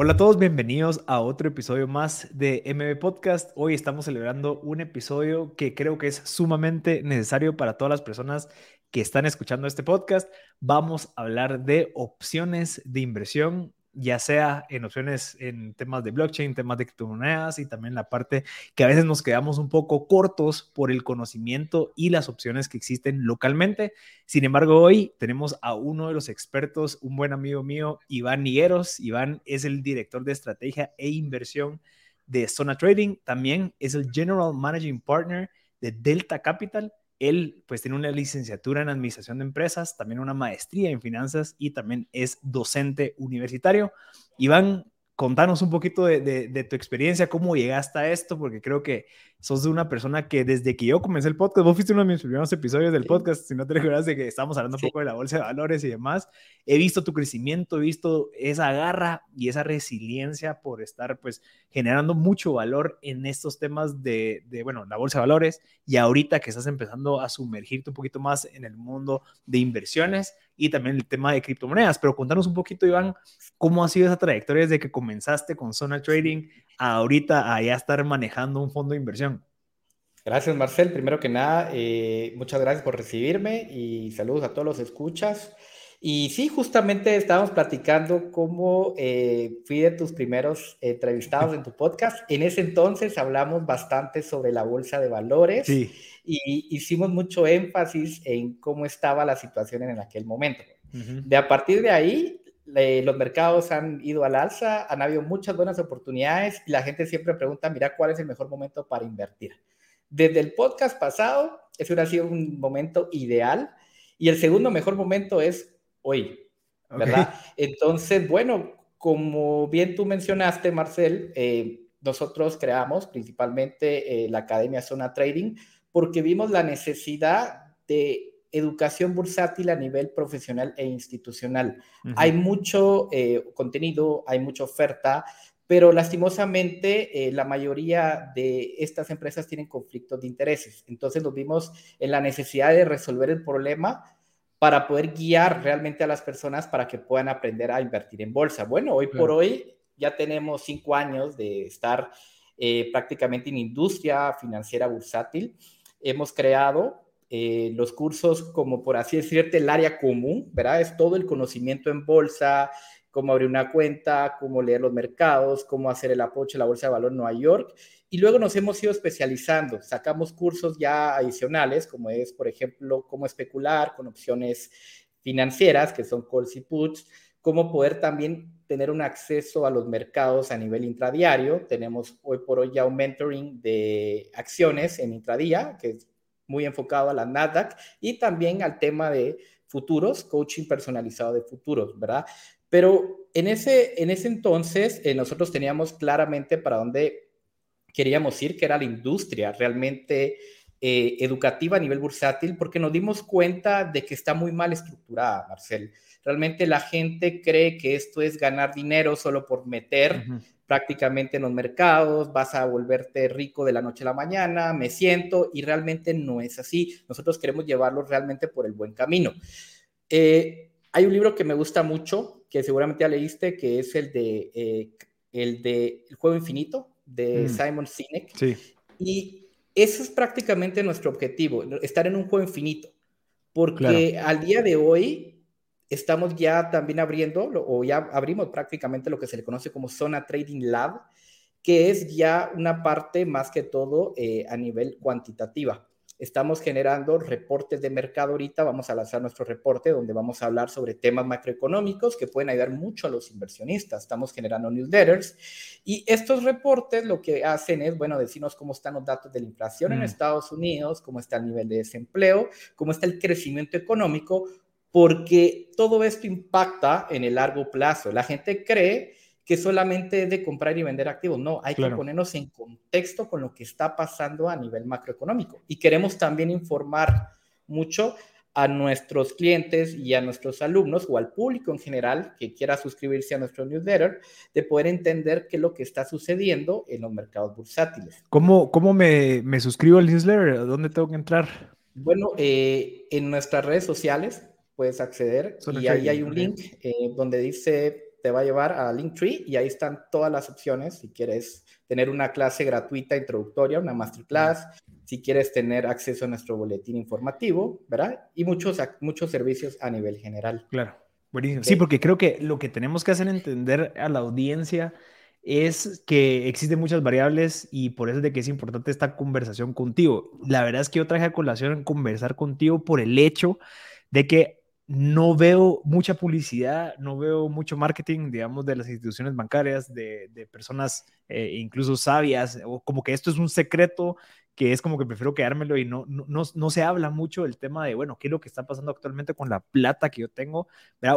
Hola a todos, bienvenidos a otro episodio más de MB Podcast. Hoy estamos celebrando un episodio que creo que es sumamente necesario para todas las personas que están escuchando este podcast. Vamos a hablar de opciones de inversión ya sea en opciones en temas de blockchain, temas de criptomonedas y también la parte que a veces nos quedamos un poco cortos por el conocimiento y las opciones que existen localmente. Sin embargo, hoy tenemos a uno de los expertos, un buen amigo mío, Iván Nigueros. Iván es el director de estrategia e inversión de Zona Trading, también es el General Managing Partner de Delta Capital él pues tiene una licenciatura en administración de empresas, también una maestría en finanzas y también es docente universitario. Iván, contanos un poquito de, tu experiencia, cómo llegaste a esto, porque creo que sos de una persona que desde que yo comencé el podcast, vos fuiste uno de mis primeros episodios del podcast, si no te recuerdas de que estábamos hablando un poco de la bolsa de valores y demás, he visto tu crecimiento, he visto esa garra y esa resiliencia por estar pues generando mucho valor en estos temas de, de, bueno, la bolsa de valores y ahorita que estás empezando a sumergirte un poquito más en el mundo de inversiones y también el tema de criptomonedas. Pero contanos un poquito, Iván, cómo ha sido esa trayectoria desde que comenzaste con Zona Trading a ahorita a ya estar manejando un fondo de inversión. Gracias, Marcel. Primero que nada, eh, muchas gracias por recibirme y saludos a todos los escuchas. Y sí, justamente estábamos platicando cómo eh, fui de tus primeros entrevistados en tu podcast. En ese entonces hablamos bastante sobre la bolsa de valores. Sí y hicimos mucho énfasis en cómo estaba la situación en aquel momento. De a partir de ahí, los mercados han ido al alza, han habido muchas buenas oportunidades y la gente siempre pregunta, mira, ¿cuál es el mejor momento para invertir? Desde el podcast pasado, ese hubiera sido un momento ideal y el segundo mejor momento es hoy, ¿verdad? Entonces, bueno, como bien tú mencionaste, Marcel, eh, nosotros creamos principalmente eh, la Academia Zona Trading porque vimos la necesidad de educación bursátil a nivel profesional e institucional. Hay mucho eh, contenido, hay mucha oferta, pero lastimosamente eh, la mayoría de estas empresas tienen conflictos de intereses. Entonces nos vimos en la necesidad de resolver el problema para poder guiar realmente a las personas para que puedan aprender a invertir en bolsa. Bueno, hoy por hoy ya tenemos cinco años de estar eh, prácticamente en industria financiera bursátil hemos creado eh, los cursos como por así decirte el área común, ¿verdad? Es todo el conocimiento en bolsa, cómo abrir una cuenta, cómo leer los mercados, cómo hacer el apoyo a la Bolsa de Valor en Nueva York. Y luego nos hemos ido especializando, sacamos cursos ya adicionales, como es, por ejemplo, cómo especular con opciones financieras, que son calls y puts, cómo poder también tener un acceso a los mercados a nivel intradiario. Tenemos hoy por hoy ya un mentoring de acciones en intradía, que es muy enfocado a la NASDAQ y también al tema de futuros, coaching personalizado de futuros, ¿verdad? Pero en ese, en ese entonces eh, nosotros teníamos claramente para dónde queríamos ir, que era la industria realmente eh, educativa a nivel bursátil, porque nos dimos cuenta de que está muy mal estructurada, Marcel. Realmente la gente cree que esto es ganar dinero solo por meter prácticamente en los mercados, vas a volverte rico de la noche a la mañana, me siento, y realmente no es así. Nosotros queremos llevarlo realmente por el buen camino. Eh, hay un libro que me gusta mucho, que seguramente ya leíste, que es el de, eh, el, de el Juego Infinito, de mm. Simon Sinek. Sí. Y ese es prácticamente nuestro objetivo, estar en un juego infinito. Porque al día de hoy estamos ya también abriendo, o ya abrimos prácticamente lo que se le conoce como Zona Trading Lab, que es ya una parte más que todo eh, a nivel cuantitativa. Estamos generando reportes de mercado ahorita, vamos a lanzar nuestro reporte donde vamos a hablar sobre temas macroeconómicos que pueden ayudar mucho a los inversionistas. Estamos generando newsletters y estos reportes lo que hacen es, bueno, decirnos cómo están los datos de la inflación en mm. Estados Unidos, cómo está el nivel de desempleo, cómo está el crecimiento económico, porque todo esto impacta en el largo plazo. La gente cree que solamente es de comprar y vender activos. No, hay que ponernos en contexto con lo que está pasando a nivel macroeconómico. Y queremos también informar mucho a nuestros clientes y a nuestros alumnos o al público en general que quiera suscribirse a nuestro newsletter, de poder entender qué es lo que está sucediendo en los mercados bursátiles. ¿Cómo, cómo me, me suscribo al newsletter? ¿Dónde tengo que entrar? Bueno, eh, en nuestras redes sociales puedes acceder y ahí hay un link eh, donde dice te va a llevar a Linktree y ahí están todas las opciones si quieres tener una clase gratuita introductoria, una masterclass, si quieres tener acceso a nuestro boletín informativo, ¿verdad? Y muchos, muchos servicios a nivel general. Claro, buenísimo. Sí, porque creo que lo que tenemos que hacer entender a la audiencia es que existen muchas variables y por eso es de que es importante esta conversación contigo. La verdad es que yo traje a colación conversar contigo por el hecho de que no veo mucha publicidad, no veo mucho marketing, digamos, de las instituciones bancarias, de, personas eh, incluso sabias, o como que esto es un secreto que es como que prefiero quedármelo y no, no, no, se habla mucho del tema de, bueno, qué es lo que está pasando actualmente con la plata que yo tengo.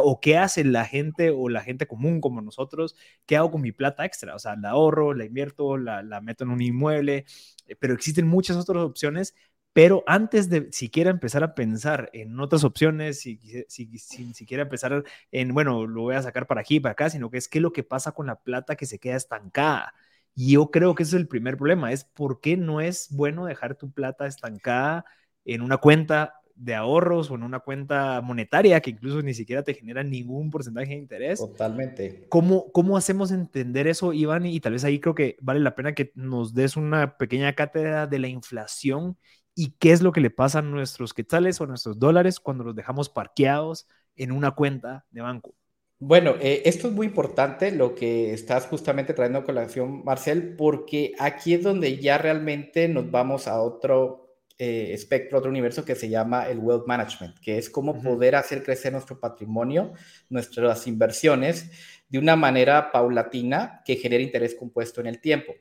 O qué hace la gente o la gente común como nosotros, qué hago con mi plata extra, o sea, la ahorro, la invierto, la, la meto en un inmueble, eh, pero existen muchas otras opciones pero antes de siquiera empezar a pensar en otras opciones, si, si, si, siquiera empezar en, bueno, lo voy a sacar para aquí, para acá, sino que es qué es lo que pasa con la plata que se queda estancada. Y yo creo que ese es el primer problema, es por qué no es bueno dejar tu plata estancada en una cuenta de ahorros o en una cuenta monetaria que incluso ni siquiera te genera ningún porcentaje de interés. Totalmente. ¿Cómo, cómo hacemos entender eso, Iván? Y tal vez ahí creo que vale la pena que nos des una pequeña cátedra de la inflación y qué es lo que le pasa a nuestros quetzales o a nuestros dólares cuando los dejamos parqueados en una cuenta de banco. Bueno, eh, esto es muy importante lo que estás justamente trayendo a colación, Marcel, porque aquí es donde ya realmente nos vamos a otro eh, espectro, otro universo que se llama el wealth management, que es cómo poder hacer crecer nuestro patrimonio, nuestras inversiones de una manera paulatina que genere interés compuesto en el tiempo.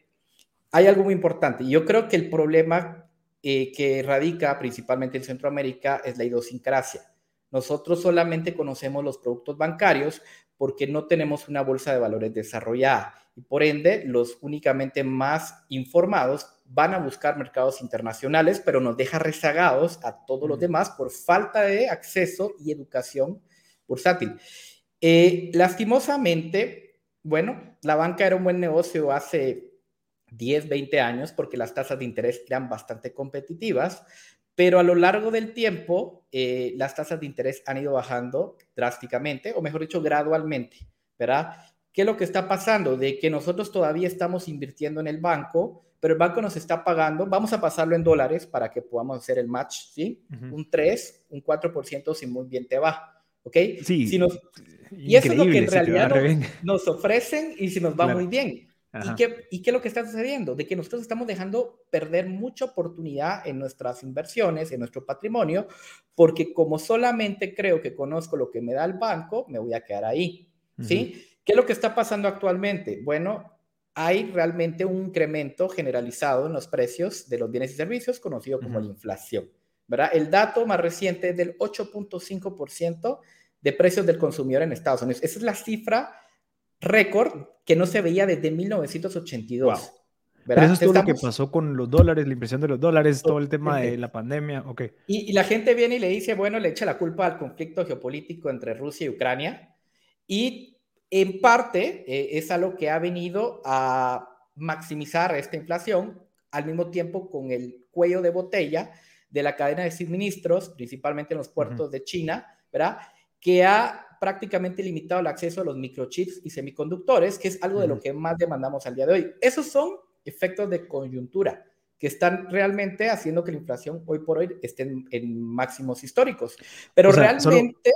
Hay algo muy importante. Yo creo que el problema eh, que radica principalmente en Centroamérica es la idiosincrasia. Nosotros solamente conocemos los productos bancarios porque no tenemos una bolsa de valores desarrollada y por ende los únicamente más informados van a buscar mercados internacionales, pero nos deja rezagados a todos los demás por falta de acceso y educación bursátil. Eh, lastimosamente, bueno, la banca era un buen negocio hace 10, 20 años porque las tasas de interés eran bastante competitivas, pero a lo largo del tiempo, eh, las tasas de interés han ido bajando drásticamente, o mejor dicho, gradualmente, ¿verdad? ¿Qué es lo que está pasando? De que nosotros todavía estamos invirtiendo en el banco, pero el banco nos está pagando, vamos a pasarlo en dólares para que podamos hacer el match, ¿sí? Un 3, un 4% si muy bien te va, ¿ok? Sí. Si nos, y eso es lo que en realidad nos, ofrecen y si nos va muy bien. ¿Y qué, ¿Y qué es lo que está sucediendo? De que nosotros estamos dejando perder mucha oportunidad en nuestras inversiones, en nuestro patrimonio, porque como solamente creo que conozco lo que me da el banco, me voy a quedar ahí. ¿Sí? ¿Qué es lo que está pasando actualmente? Bueno, hay realmente un incremento generalizado en los precios de los bienes y servicios, conocido como la inflación. ¿verdad? El dato más reciente es del 8.5% de precios del consumidor en Estados Unidos. Esa es la cifra récord que no se veía desde 1982. Pero eso es todo lo que pasó con los dólares, la impresión de los dólares, todo el tema de la pandemia, ok. Y, la gente viene y le dice, bueno, le echa la culpa al conflicto geopolítico entre Rusia y Ucrania, y en parte eh, es algo que ha venido a maximizar esta inflación, al mismo tiempo con el cuello de botella de la cadena de suministros, principalmente en los puertos de China, ¿verdad? Que ha prácticamente limitado el acceso a los microchips y semiconductores, que es algo de lo que más demandamos al día de hoy. Esos son efectos de coyuntura que están realmente haciendo que la inflación hoy por hoy esté en, máximos históricos. Pero realmente...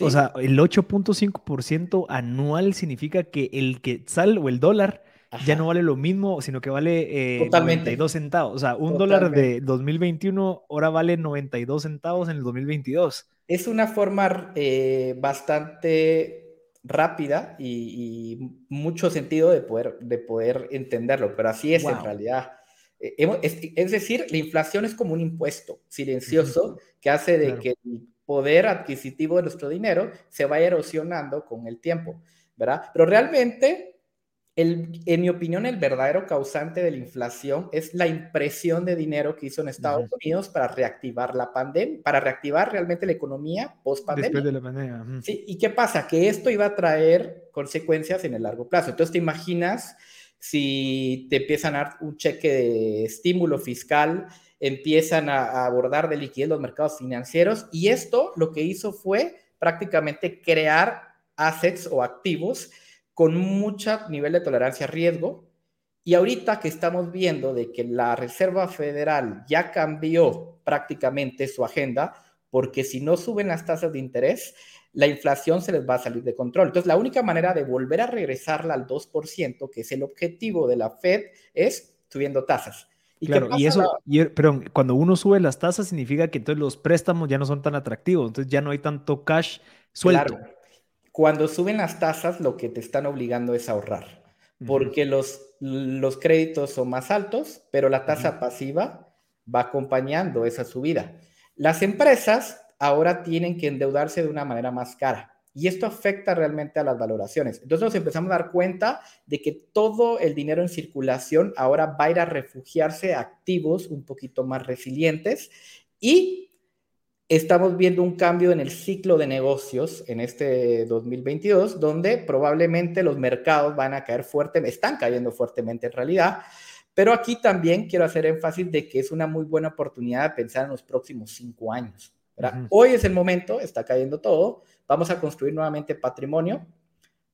O sea, el 8.5% anual significa que el quetzal o el dólar ya no vale lo mismo, sino que vale eh, 92 centavos. O sea, un dólar de 2021 ahora vale 92 centavos en el 2022 es una forma eh, bastante rápida y, mucho sentido de poder, de poder entenderlo, pero así es en realidad. Eh, es, decir, la inflación es como un impuesto silencioso que hace de que el poder adquisitivo de nuestro dinero se vaya erosionando con el tiempo, ¿verdad? Pero realmente en mi opinión, el verdadero causante de la inflación es la impresión de dinero que hizo en Estados Unidos para reactivar la pandemia, para reactivar realmente la economía post pandemia. Después de la pandemia. Sí, ¿y qué pasa? Que esto iba a traer consecuencias en el largo plazo. Entonces, ¿te imaginas si te empiezan a dar un cheque de estímulo fiscal, empiezan a abordar de liquidez los mercados financieros? Y esto lo que hizo fue prácticamente crear assets o activos con mucho nivel de tolerancia a riesgo. Y ahorita que estamos viendo de que la Reserva Federal ya cambió prácticamente su agenda, porque si no suben las tasas de interés, la inflación se les va a salir de control. Entonces, la única manera de volver a regresarla al 2%, que es el objetivo de la Fed, es subiendo tasas. ¿Y claro, y eso, pero cuando uno sube las tasas significa que entonces los préstamos ya no son tan atractivos, entonces ya no hay tanto cash suelto. Claro. Cuando suben las tasas, lo que te están obligando es ahorrar, porque los, los créditos son más altos, pero la tasa pasiva va acompañando esa subida. Las empresas ahora tienen que endeudarse de una manera más cara. Y esto afecta realmente a las valoraciones. Entonces nos empezamos a dar cuenta de que todo el dinero en circulación ahora va a ir a refugiarse a activos un poquito más resilientes y estamos viendo un cambio en el ciclo de negocios en este 2022, donde probablemente los mercados van a caer fuerte, están cayendo fuertemente en realidad, pero aquí también quiero hacer énfasis de que es una muy buena oportunidad de pensar en los próximos cinco años. Hoy es el momento, está cayendo todo, vamos a construir nuevamente patrimonio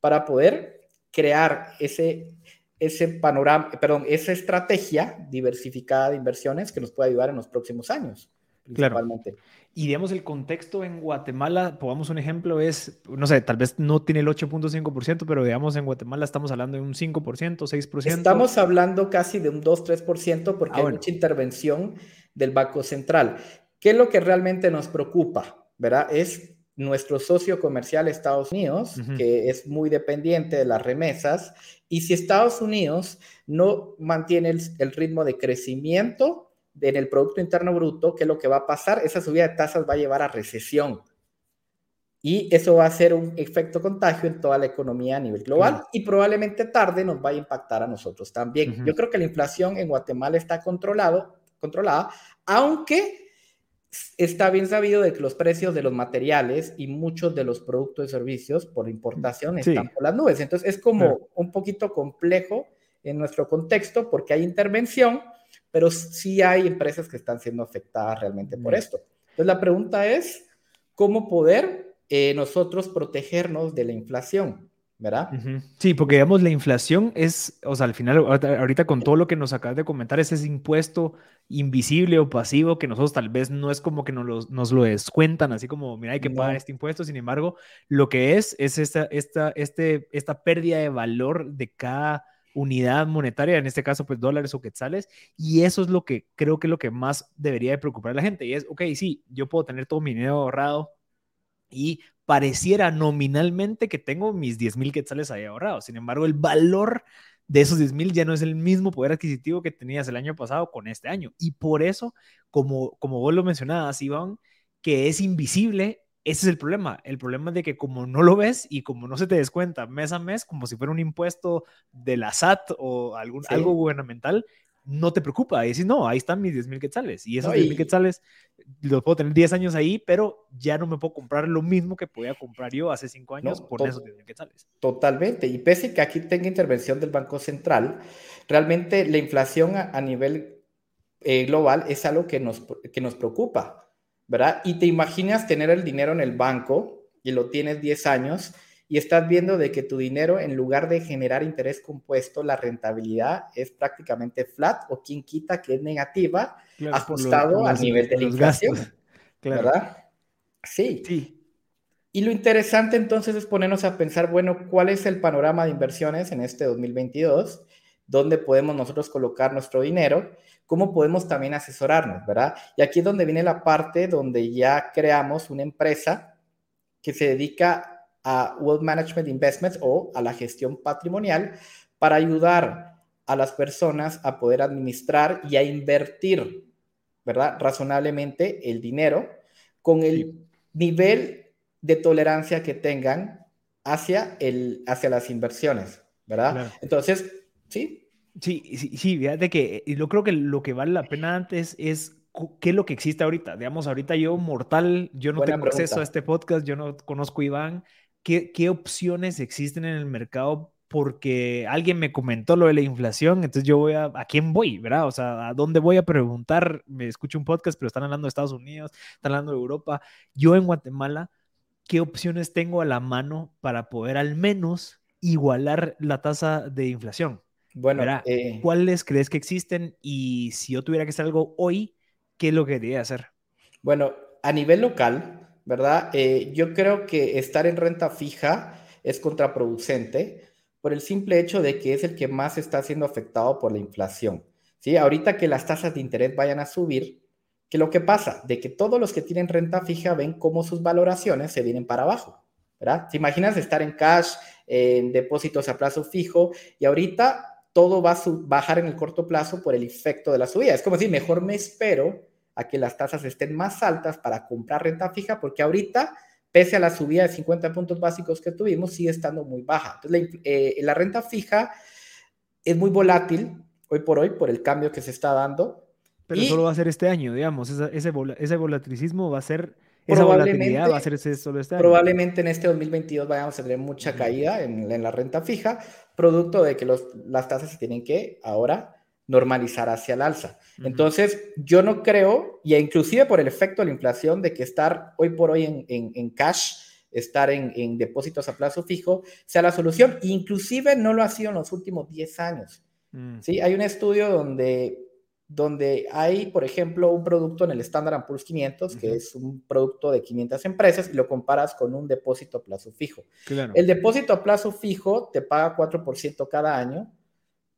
para poder crear ese, ese panorama, perdón, esa estrategia diversificada de inversiones que nos puede ayudar en los próximos años. Principalmente. Claro. Y digamos, el contexto en Guatemala, pongamos un ejemplo, es, no sé, tal vez no tiene el 8.5%, pero digamos en Guatemala estamos hablando de un 5%, 6%. Estamos hablando casi de un 2-3% porque ah, hay mucha intervención del Banco Central. ¿Qué es lo que realmente nos preocupa? ¿Verdad? Es nuestro socio comercial Estados Unidos, que es muy dependiente de las remesas, y si Estados Unidos no mantiene el, ritmo de crecimiento en el Producto Interno Bruto, ¿qué es lo que va a pasar? Esa subida de tasas va a llevar a recesión. Y eso va a ser un efecto contagio en toda la economía a nivel global y probablemente tarde nos va a impactar a nosotros también. Yo creo que la inflación en Guatemala está controlado, controlada, aunque está bien sabido de que los precios de los materiales y muchos de los productos y servicios por importación están por las nubes. Entonces es como un poquito complejo en nuestro contexto porque hay intervención, pero sí hay empresas que están siendo afectadas realmente por esto. Entonces la pregunta es, ¿cómo poder eh, nosotros protegernos de la inflación? ¿verdad? Sí, porque digamos, la inflación es, o sea, al final, ahorita con todo lo que nos acabas de comentar, es ese impuesto invisible o pasivo que nosotros tal vez no es como que nos lo, nos lo descuentan, así como, mira, hay que pagar este impuesto, sin embargo, lo que es, es esta, esta, este, esta pérdida de valor de cada unidad monetaria, en este caso, pues dólares o quetzales, y eso es lo que creo que es lo que más debería de preocupar a la gente, y es, ok, sí, yo puedo tener todo mi dinero ahorrado y pareciera nominalmente que tengo mis 10 mil quetzales ahí ahorrados. Sin embargo, el valor de esos 10 mil ya no es el mismo poder adquisitivo que tenías el año pasado con este año. Y por eso, como, como vos lo mencionabas, Iván, que es invisible, ese es el problema. El problema es de que como no lo ves y como no se te descuenta mes a mes, como si fuera un impuesto de la SAT o algún, algo gubernamental, no te preocupa. Y decís, no, ahí están mis 10 mil quetzales. Y esos 10 mil quetzales los puedo tener 10 años ahí, pero ya no me puedo comprar lo mismo que podía comprar yo hace 5 años por esos 10 mil quetzales. Totalmente. Y pese a que aquí tenga intervención del Banco Central, realmente la inflación a, nivel eh, global es algo que nos, que nos preocupa, ¿verdad? Y te imaginas tener el dinero en el banco y lo tienes 10 años y estás viendo de que tu dinero, en lugar de generar interés compuesto, la rentabilidad es prácticamente flat o quien quita que es negativa, ajustado al nivel de la inflación. ¿Verdad? Sí. sí. Y lo interesante entonces es ponernos a pensar, bueno, ¿cuál es el panorama de inversiones en este 2022? ¿Dónde podemos nosotros colocar nuestro dinero? ¿Cómo podemos también asesorarnos, verdad? Y aquí es donde viene la parte donde ya creamos una empresa que se dedica a Wealth Management Investments o a la gestión patrimonial para ayudar a las personas a poder administrar y a invertir, ¿verdad? Razonablemente el dinero con el nivel de tolerancia que tengan hacia, el, hacia las inversiones, ¿verdad? Entonces, sí. Sí, sí, sí, fíjate que yo creo que lo que vale la pena antes es qué es lo que existe ahorita. Digamos, ahorita yo, mortal, yo no tengo acceso a este podcast, yo no conozco a Iván, qué, opciones existen en el mercado porque alguien me comentó lo de la inflación, entonces yo voy a, ¿a quién voy? ¿Verdad? O sea, ¿a dónde voy a preguntar? Me escucho un podcast, pero están hablando de Estados Unidos, están hablando de Europa. Yo en Guatemala, ¿qué opciones tengo a la mano para poder al menos igualar la tasa de inflación? Bueno, eh, ¿cuáles crees que existen? Y si yo tuviera que hacer algo hoy, ¿qué es lo que debería hacer? Bueno, a nivel local, ¿verdad? Eh, yo creo que estar en renta fija es contraproducente por el simple hecho de que es el que más está siendo afectado por la inflación. ¿sí? Ahorita que las tasas de interés vayan a subir, ¿qué lo que pasa? De que todos los que tienen renta fija ven cómo sus valoraciones se vienen para abajo. ¿verdad? ¿Te imaginas estar en cash, en depósitos a plazo fijo y ahorita todo va a bajar en el corto plazo por el efecto de la subida. Es como decir, mejor me espero a que las tasas estén más altas para comprar renta fija, porque ahorita, pese a la subida de 50 puntos básicos que tuvimos, sigue estando muy baja. Entonces, la, eh, la renta fija es muy volátil hoy por hoy por el cambio que se está dando. Pero solo va a ser este año, digamos, ese, ese, ese volatilicismo va a ser esa volatilidad va a ser solo este año. Probablemente en este 2022 vayamos a tener mucha caída en, en, la renta fija, producto de que los, las tasas se tienen que ahora normalizar hacia el alza. Entonces, yo no creo, y inclusive por el efecto de la inflación, de que estar hoy por hoy en, en, en cash, estar en, en, depósitos a plazo fijo, sea la solución. Inclusive no lo ha sido en los últimos 10 años. Mm. ¿sí? Hay un estudio donde donde hay, por ejemplo, un producto en el Standard Poor's 500, que es un producto de 500 empresas, y lo comparas con un depósito a plazo fijo. El depósito a plazo fijo te paga 4% cada año,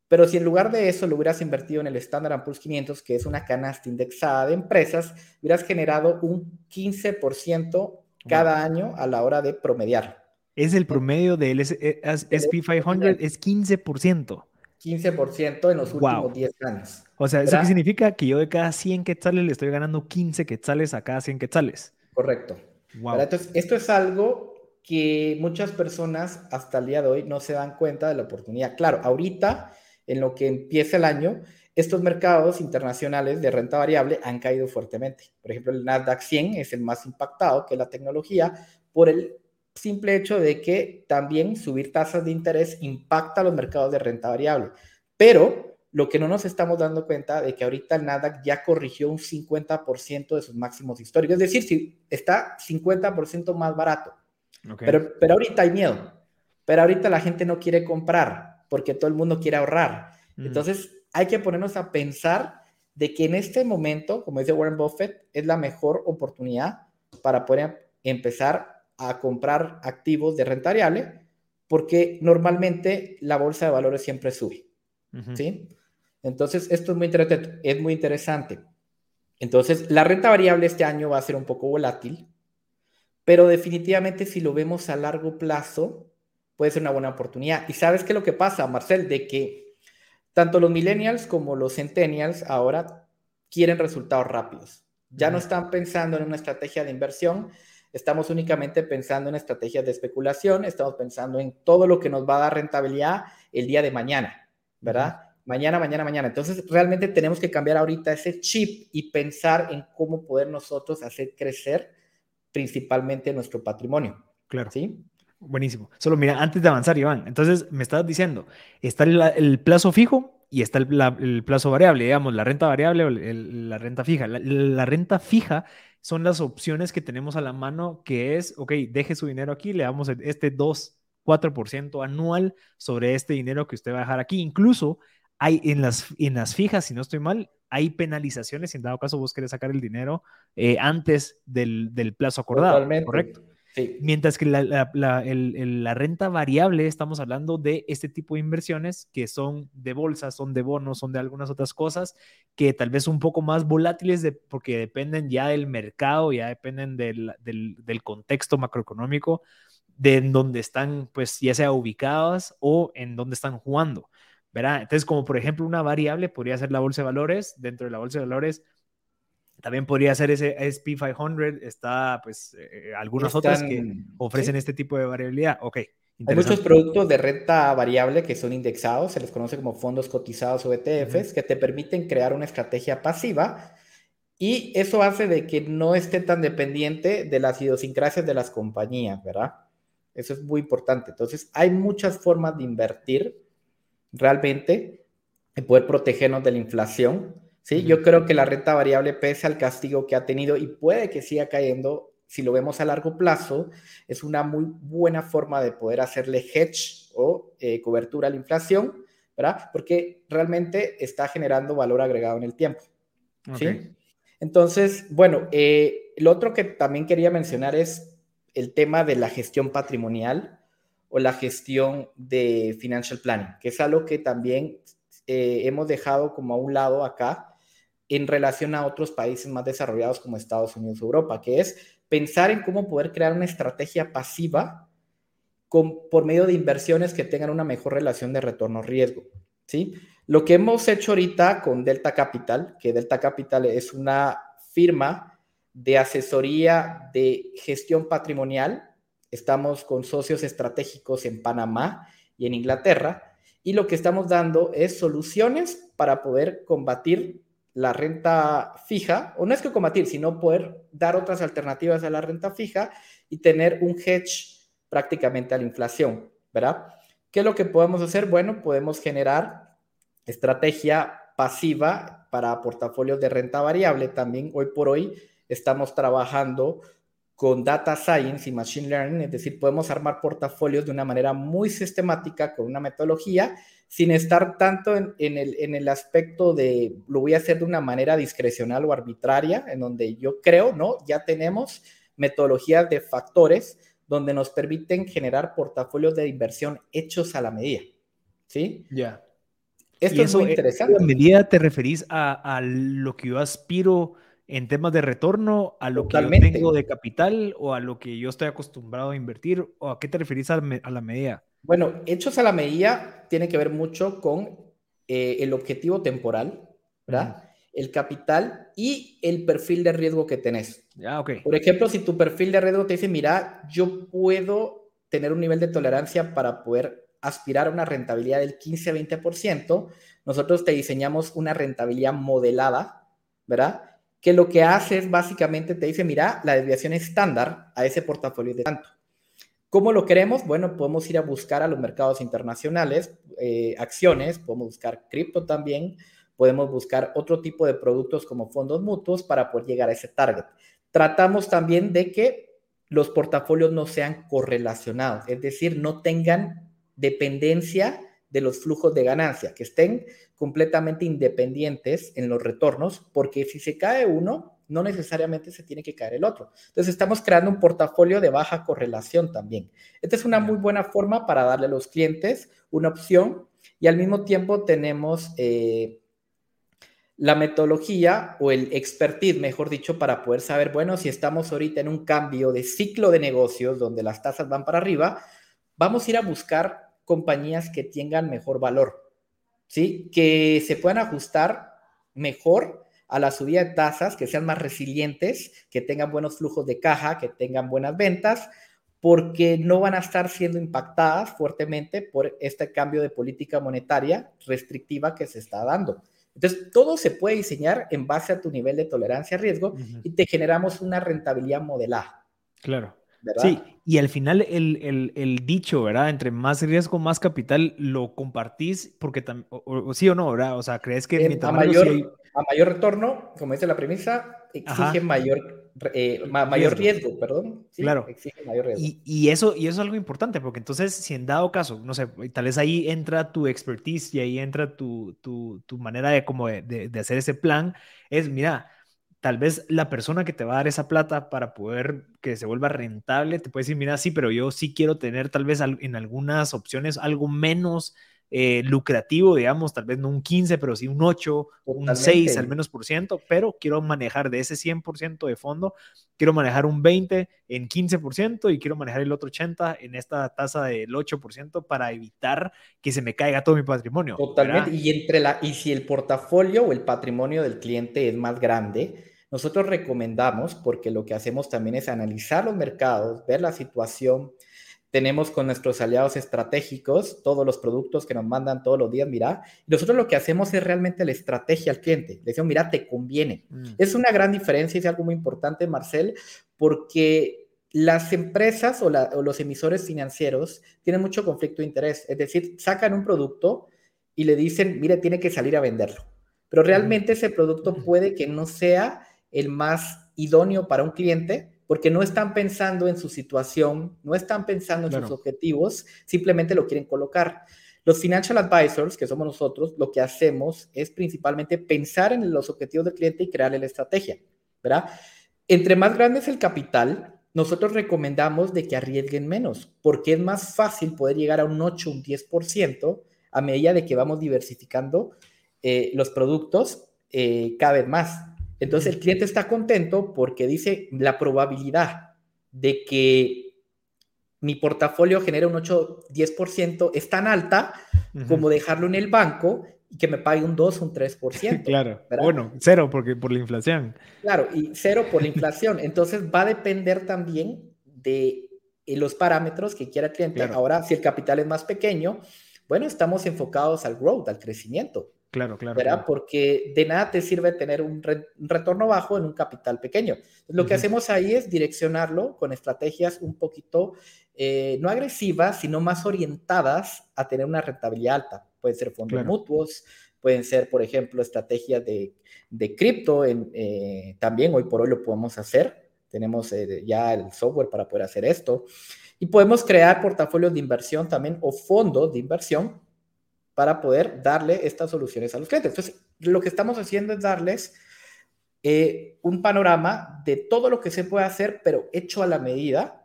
pero si en lugar de eso lo hubieras invertido en el Standard Poor's 500, que es una canasta indexada de empresas, hubieras generado un 15% cada año a la hora de promediar. Es el promedio del SP 500, es 15%. 15% en los últimos 10 años. O sea, ¿eso qué significa? Que yo de cada 100 quetzales le estoy ganando 15 quetzales a cada 100 quetzales. Correcto. Entonces, esto es algo que muchas personas hasta el día de hoy no se dan cuenta de la oportunidad. Claro, ahorita, en lo que empieza el año, estos mercados internacionales de renta variable han caído fuertemente. Por ejemplo, el Nasdaq 100 es el más impactado, que es la tecnología, por el simple hecho de que también subir tasas de interés impacta los mercados de renta variable. Pero lo que no nos estamos dando cuenta de que ahorita el Nasdaq ya corrigió un 50% de sus máximos históricos. Es decir, si está 50% más barato. Pero, pero ahorita hay miedo. Pero ahorita la gente no quiere comprar porque todo el mundo quiere ahorrar. Mm. Entonces hay que ponernos a pensar de que en este momento, como dice Warren Buffett, es la mejor oportunidad para poder empezar a comprar activos de renta variable porque normalmente la bolsa de valores siempre sube. ¿sí? Entonces, esto es muy, es muy interesante. Entonces, la renta variable este año va a ser un poco volátil, pero definitivamente si lo vemos a largo plazo, puede ser una buena oportunidad. ¿Y sabes qué es lo que pasa, Marcel? De que tanto los millennials como los centennials ahora quieren resultados rápidos. Ya no están pensando en una estrategia de inversión, estamos únicamente pensando en estrategias de especulación, estamos pensando en todo lo que nos va a dar rentabilidad el día de mañana, ¿verdad? Mañana, mañana, mañana. Entonces, realmente tenemos que cambiar ahorita ese chip y pensar en cómo poder nosotros hacer crecer principalmente nuestro patrimonio. Claro. ¿Sí? Buenísimo. Solo mira, antes de avanzar, Iván, entonces me estabas diciendo, está el, plazo fijo y está el, plazo variable, digamos, la renta variable o la renta fija. la, renta fija son las opciones que tenemos a la mano, que es, ok, deje su dinero aquí, le damos este 2, 4% anual sobre este dinero que usted va a dejar aquí. Incluso hay en las, en las fijas, si no estoy mal, hay penalizaciones si en dado caso vos querés sacar el dinero eh, antes del, del, plazo acordado. Correcto. Mientras que la, renta variable, estamos hablando de este tipo de inversiones que son de bolsas, son de bonos, son de algunas otras cosas que tal vez un poco más volátiles porque dependen ya del mercado, ya dependen del, contexto macroeconómico, de en donde están, pues ya sea ubicadas o en donde están jugando. ¿verdad? Entonces, como por ejemplo una variable podría ser la bolsa de valores, dentro de la bolsa de valores también podría ser ese SP500, está pues eh, algunas otras que ofrecen este tipo de variabilidad. Ok. Hay muchos productos de renta variable que son indexados, se les conoce como fondos cotizados o ETFs, que te permiten crear una estrategia pasiva y eso hace de que no esté tan dependiente de las idiosincrasias de las compañías, ¿verdad? Eso es muy importante. Entonces, hay muchas formas de invertir realmente, de poder protegernos de la inflación ¿sí? Yo creo que la renta variable, pese al castigo que ha tenido y puede que siga cayendo, si lo vemos a largo plazo, es una muy buena forma de poder hacerle hedge o eh, cobertura a la inflación, ¿verdad? Porque realmente está generando valor agregado en el tiempo. ¿sí? Entonces, bueno, eh, lo otro que también quería mencionar es el tema de la gestión patrimonial o la gestión de financial planning, que es algo que también eh, hemos dejado como a un lado acá en relación a otros países más desarrollados como Estados Unidos o Europa, que es pensar en cómo poder crear una estrategia pasiva con, por medio de inversiones que tengan una mejor relación de retorno-riesgo. ¿sí? Lo que hemos hecho ahorita con Delta Capital, que Delta Capital es una firma de asesoría de gestión patrimonial, estamos con socios estratégicos en Panamá y en Inglaterra, y lo que estamos dando es soluciones para poder combatir la renta fija, o no es que combatir, sino poder dar otras alternativas a la renta fija y tener un hedge prácticamente a la inflación, ¿verdad? ¿Qué es lo que podemos hacer? Bueno, podemos generar estrategia pasiva para portafolios de renta variable. También hoy por hoy estamos trabajando con data science y machine learning, es decir, podemos armar portafolios de una manera muy sistemática con una metodología sin estar tanto en, el, en, el, aspecto de lo voy a hacer de una manera discrecional o arbitraria, en donde yo creo, ¿no? Ya tenemos metodologías de factores donde nos permiten generar portafolios de inversión hechos a la medida. ¿Sí? Ya. Esto es muy interesante. ¿A medida te referís a, a, lo que yo aspiro en temas de retorno, a lo que yo tengo de capital o a lo que yo estoy acostumbrado a invertir? ¿O a qué te referís a, a la medida? Bueno, hechos a la medida tiene que ver mucho con eh, el objetivo temporal, ¿verdad? El capital y el perfil de riesgo que tenés. Ya, ok. Por ejemplo, si tu perfil de riesgo te dice, mira, yo puedo tener un nivel de tolerancia para poder aspirar a una rentabilidad del 15 a 20%, nosotros te diseñamos una rentabilidad modelada, ¿verdad? Que lo que hace es básicamente te dice, mira, la desviación estándar a ese portafolio de tanto. ¿Cómo lo queremos? Bueno, podemos ir a buscar a los mercados internacionales, eh, acciones, podemos buscar cripto también, podemos buscar otro tipo de productos como fondos mutuos para poder llegar a ese target. Tratamos también de que los portafolios no sean correlacionados, es decir, no tengan dependencia de los flujos de ganancia, que estén completamente independientes en los retornos, porque si se cae uno, no necesariamente se tiene que caer el otro. Entonces estamos creando un portafolio de baja correlación también. Esta es una muy buena forma para darle a los clientes una opción y al mismo tiempo tenemos eh, la metodología o el expertise, mejor dicho, para poder saber, bueno, si estamos ahorita en un cambio de ciclo de negocios donde las tasas van para arriba, vamos a ir a buscar compañías que tengan mejor valor, ¿sí? Que se puedan ajustar mejor a la subida de tasas, que sean más resilientes, que tengan buenos flujos de caja, que tengan buenas ventas, porque no van a estar siendo impactadas fuertemente por este cambio de política monetaria restrictiva que se está dando. Entonces, todo se puede diseñar en base a tu nivel de tolerancia a riesgo y te generamos una rentabilidad modelada. Claro. Sí, y al final el, el, dicho, ¿verdad? Entre más riesgo, más capital, lo compartís porque también, o, sí o no, ¿verdad? O sea, ¿crees que a, mayor, a mayor retorno, como dice la premisa, exige mayor, eh, mayor riesgo. perdón. claro. Exige mayor riesgo. Y, y, eso, y eso es algo importante, porque entonces, si en dado caso, no sé, tal vez ahí entra tu expertise y ahí entra tu, tu, tu manera de, como de, de hacer ese plan, es, mira, tal vez la persona que te va a dar esa plata para poder que se vuelva rentable, te puede decir, mira, sí, pero yo sí quiero tener tal vez en algunas opciones algo menos eh, lucrativo, digamos, tal vez no un 15, pero sí un 8, un 6 al menos por ciento, pero quiero manejar de ese 100% de fondo, quiero manejar un 20 en 15% y quiero manejar el otro 80 en esta tasa del 8% para evitar que se me caiga todo mi patrimonio. Totalmente, y, entre la, y si el portafolio o el patrimonio del cliente es más grande, nosotros recomendamos, porque lo que hacemos también es analizar los mercados, ver la situación. Tenemos con nuestros aliados estratégicos todos los productos que nos mandan todos los días, mira. nosotros lo que hacemos es realmente la estrategia al cliente. Le decimos, mira, te conviene. Mm. Es una gran diferencia y es algo muy importante, Marcel, porque las empresas o, o, los emisores financieros tienen mucho conflicto de interés. Es decir, sacan un producto y le dicen, mire, tiene que salir a venderlo. Pero realmente ese producto puede que no sea el más idóneo para un cliente porque no están pensando en su situación, no están pensando en sus objetivos, simplemente lo quieren colocar. Los financial advisors, que somos nosotros, lo que hacemos es principalmente pensar en los objetivos del cliente y crearle la estrategia, ¿verdad? Entre más grande es el capital, nosotros recomendamos de que arriesguen menos, porque es más fácil poder llegar a un 8, un 10% a medida de que vamos diversificando eh, los productos eh, cada vez más. Entonces el cliente está contento porque dice la probabilidad de que mi portafolio genere un 8-10% es tan alta como dejarlo en el banco y que me pague un 2 un 3%. claro. Bueno, cero porque por la inflación. Claro, y cero por la inflación. Entonces va a depender también de eh, los parámetros que quiera el cliente. Ahora, si el capital es más pequeño, bueno, estamos enfocados al growth, al crecimiento. Claro, claro. ¿verdad? Porque de nada te sirve tener un, retorno bajo en un capital pequeño. Lo que hacemos ahí es direccionarlo con estrategias un poquito, eh, no agresivas, sino más orientadas a tener una rentabilidad alta. Pueden ser fondos mutuos, pueden ser, por ejemplo, estrategias de, de cripto. Eh, también hoy por hoy lo podemos hacer. Tenemos eh, ya el software para poder hacer esto. Y podemos crear portafolios de inversión también o fondos de inversión para poder darle estas soluciones a los clientes. Entonces, lo que estamos haciendo es darles eh, un panorama de todo lo que se puede hacer, pero hecho a la medida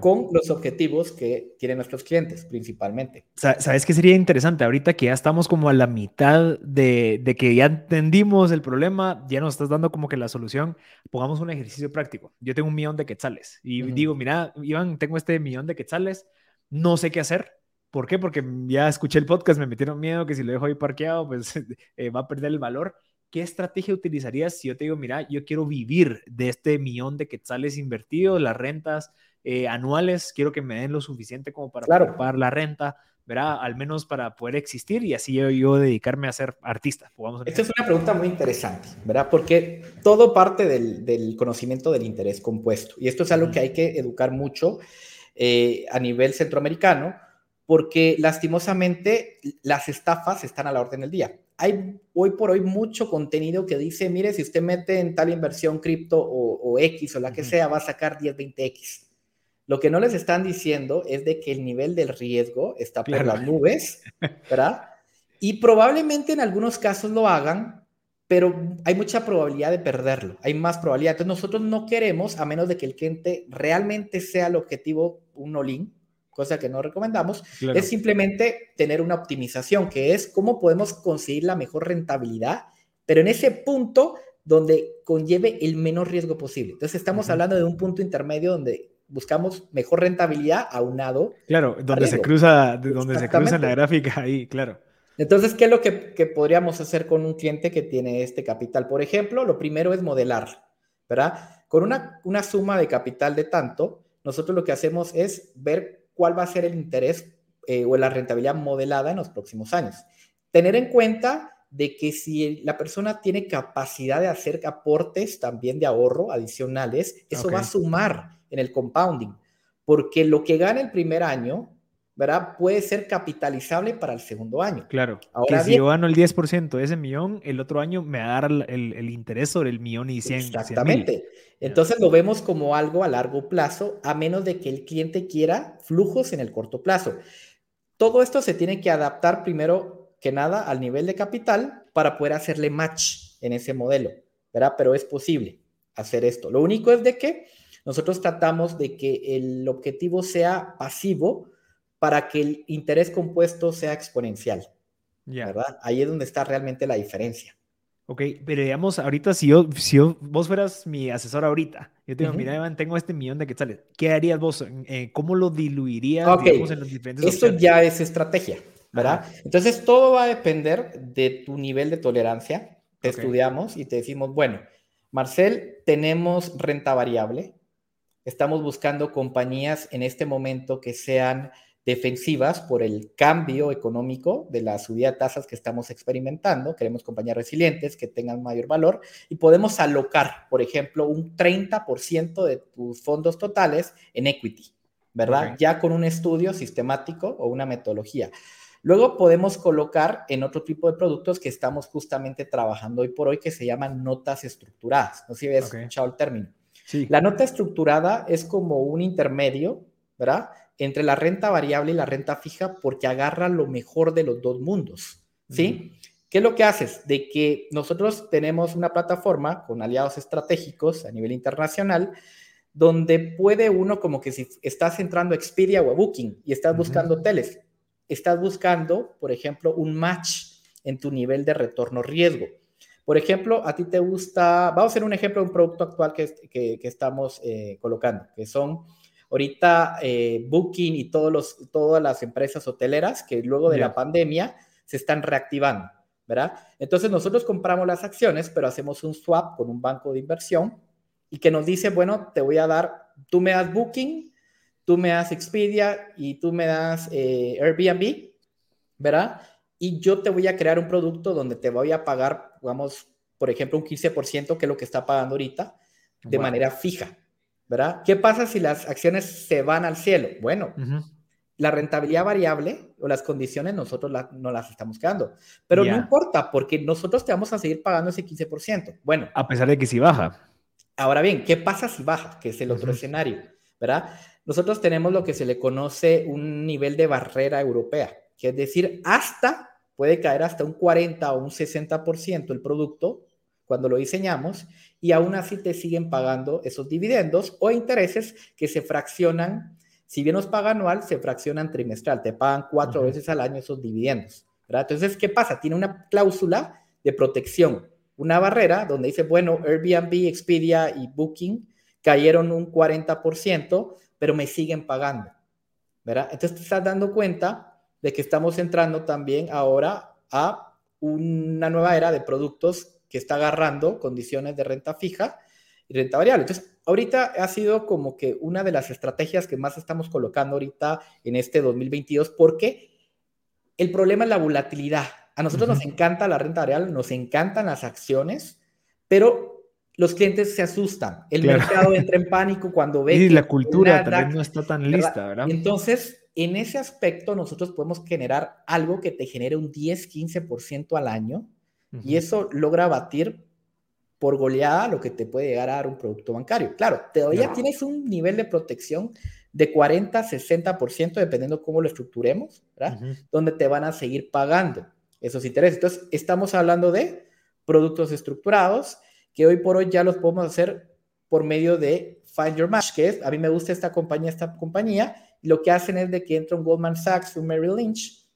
con los objetivos que tienen nuestros clientes principalmente. ¿Sabes qué sería interesante? Ahorita que ya estamos como a la mitad de, de, que ya entendimos el problema, ya nos estás dando como que la solución, pongamos un ejercicio práctico. Yo tengo un millón de quetzales y digo, mira, Iván, tengo este millón de quetzales, no sé qué hacer, ¿Por qué? Porque ya escuché el podcast, me metieron miedo que si lo dejo ahí parqueado, pues eh, va a perder el valor. ¿Qué estrategia utilizarías si yo te digo, mira, yo quiero vivir de este millón de quetzales invertidos, las rentas eh, anuales, quiero que me den lo suficiente como para pagar la renta, ¿verdad? Al menos para poder existir y así yo, dedicarme a ser artista. Esta es una pregunta muy interesante, ¿verdad? Porque todo parte del, conocimiento del interés compuesto y esto es algo que hay que educar mucho eh, a nivel centroamericano porque lastimosamente las estafas están a la orden del día. Hay hoy por hoy mucho contenido que dice, mire, si usted mete en tal inversión cripto o, X o la que sea, va a sacar 10, 20X. Lo que no les están diciendo es de que el nivel del riesgo está por las nubes, ¿verdad? Y probablemente en algunos casos lo hagan, pero hay mucha probabilidad de perderlo, hay más probabilidad. Entonces nosotros no queremos, a menos de que el cliente realmente sea el objetivo un all-in, cosa que no recomendamos, es simplemente tener una optimización, que es cómo podemos conseguir la mejor rentabilidad, pero en ese punto donde conlleve el menor riesgo posible. Entonces estamos hablando de un punto intermedio donde buscamos mejor rentabilidad aunado. Claro, donde se cruza, donde se cruza la gráfica ahí, claro. Entonces, ¿qué es lo que, que, podríamos hacer con un cliente que tiene este capital? Por ejemplo, lo primero es modelar, ¿verdad? Con una, una suma de capital de tanto, nosotros lo que hacemos es ver cuál va a ser el interés eh, o la rentabilidad modelada en los próximos años. Tener en cuenta de que si la persona tiene capacidad de hacer aportes también de ahorro adicionales, eso va a sumar en el compounding, porque lo que gana el primer año, ¿verdad? Puede ser capitalizable para el segundo año. Claro, Ahora que si yo gano el 10% de ese millón, el otro año me va a dar el, interés sobre el millón y 100. Exactamente. Entonces lo vemos como algo a largo plazo, a menos de que el cliente quiera flujos en el corto plazo. Todo esto se tiene que adaptar primero que nada al nivel de capital para poder hacerle match en ese modelo, ¿verdad? Pero es posible hacer esto. Lo único es de que nosotros tratamos de que el objetivo sea pasivo para que el interés compuesto sea exponencial, ¿verdad? Ahí es donde está realmente la diferencia. Ok, pero digamos, ahorita si yo, si vos fueras mi asesor ahorita, yo te digo, mira, Iván, tengo este millón de quetzales, ¿qué harías vos? Eh, ¿Cómo lo diluirías en los diferentes Esto ya es estrategia, ¿verdad? Entonces, todo va a depender de tu nivel de tolerancia. Te estudiamos y te decimos, bueno, Marcel, tenemos renta variable, estamos buscando compañías en este momento que sean defensivas por el cambio económico de la subida de tasas que estamos experimentando. Queremos compañías resilientes que tengan mayor valor y podemos alocar, por ejemplo, un 30% de tus fondos totales en equity, ¿verdad? Ya con un estudio sistemático o una metodología. Luego podemos colocar en otro tipo de productos que estamos justamente trabajando hoy por hoy que se llaman notas estructuradas. No sé si habías escuchado el término. Sí. La nota estructurada es como un intermedio, ¿verdad? Entre la renta variable y la renta fija porque agarra lo mejor de los dos mundos, ¿sí? ¿Qué es lo que haces? De que nosotros tenemos una plataforma con aliados estratégicos a nivel internacional donde puede uno como que si estás entrando a Expedia o a Booking y estás buscando hoteles, estás buscando, por ejemplo, un match en tu nivel de retorno riesgo. Por ejemplo, a ti te gusta, vamos a hacer un ejemplo de un producto actual que, que, estamos eh, colocando, que son ahorita eh, Booking y todos los, todas las empresas hoteleras que luego de la pandemia se están reactivando. ¿verdad? Entonces nosotros compramos las acciones, pero hacemos un swap con un banco de inversión y que nos dice, bueno, te voy a dar, tú me das Booking, tú me das Expedia y tú me das eh, Airbnb, ¿verdad? Y yo te voy a crear un producto donde te voy a pagar, vamos, por ejemplo, un 15%, que es lo que está pagando ahorita, de manera fija, ¿verdad? ¿Qué pasa si las acciones se van al cielo? Bueno, la rentabilidad variable o las condiciones nosotros no las estamos quedando. Pero no importa, porque nosotros te vamos a seguir pagando ese 15%. Bueno. A pesar de que si baja. Ahora bien, ¿qué pasa si baja? Que es el otro escenario, ¿verdad? Nosotros tenemos lo que se le conoce un nivel de barrera europea, que es decir, hasta, puede caer hasta un 40 o un 60% el producto cuando lo diseñamos y aún así te siguen pagando esos dividendos o intereses que se fraccionan si bien nos paga anual, se fraccionan trimestral, te pagan cuatro veces al año esos dividendos. ¿verdad? Entonces, ¿qué pasa? Tiene una cláusula de protección, una barrera donde dice, bueno, Airbnb, Expedia y Booking cayeron un 40%, pero me siguen pagando. ¿verdad? Entonces te estás dando cuenta de que estamos entrando también ahora a una nueva era de productos que está agarrando condiciones de renta fija y renta variable. Entonces, ahorita ha sido como que una de las estrategias que más estamos colocando ahorita en este 2022, porque el problema es la volatilidad. A nosotros nos encanta la renta variable, nos encantan las acciones, pero los clientes se asustan. El mercado entra en pánico cuando ve. Y la cultura también no está tan lista, ¿verdad? Entonces, en ese aspecto, nosotros podemos generar algo que te genere un 10, 15% al año, y eso logra batir por goleada lo que te puede llegar a dar un producto bancario. Claro, todavía tienes un nivel de protección de 40, 60%, dependiendo cómo lo estructuremos, ¿verdad? Donde te van a seguir pagando esos intereses. Entonces, estamos hablando de productos estructurados que hoy por hoy ya los podemos hacer por medio de Find Your Match, que es, a mí me gusta esta compañía, esta compañía, y lo que hacen es de que entra un Goldman Sachs, un Merrill Lynch,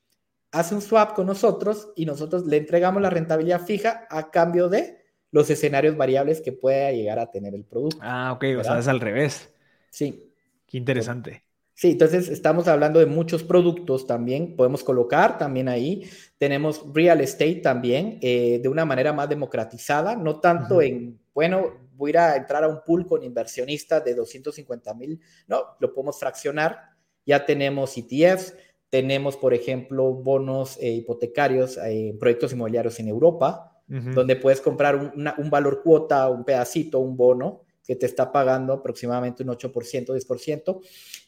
hace un swap con nosotros y nosotros le entregamos la rentabilidad fija a cambio de los escenarios variables que pueda llegar a tener el producto. Ah, ok, o sea, es al revés. Sí. Qué interesante. Sí, entonces estamos hablando de muchos productos también, podemos colocar también ahí. Tenemos real estate también eh, de una manera más democratizada, no tanto en, bueno, voy a entrar a un pool con inversionistas de 250 mil, no, lo podemos fraccionar. Ya tenemos ETFs, tenemos, por ejemplo, bonos eh, hipotecarios, eh, proyectos inmobiliarios en Europa, donde puedes comprar un, valor cuota, un pedacito, un bono que te está pagando aproximadamente un 8%, 10%.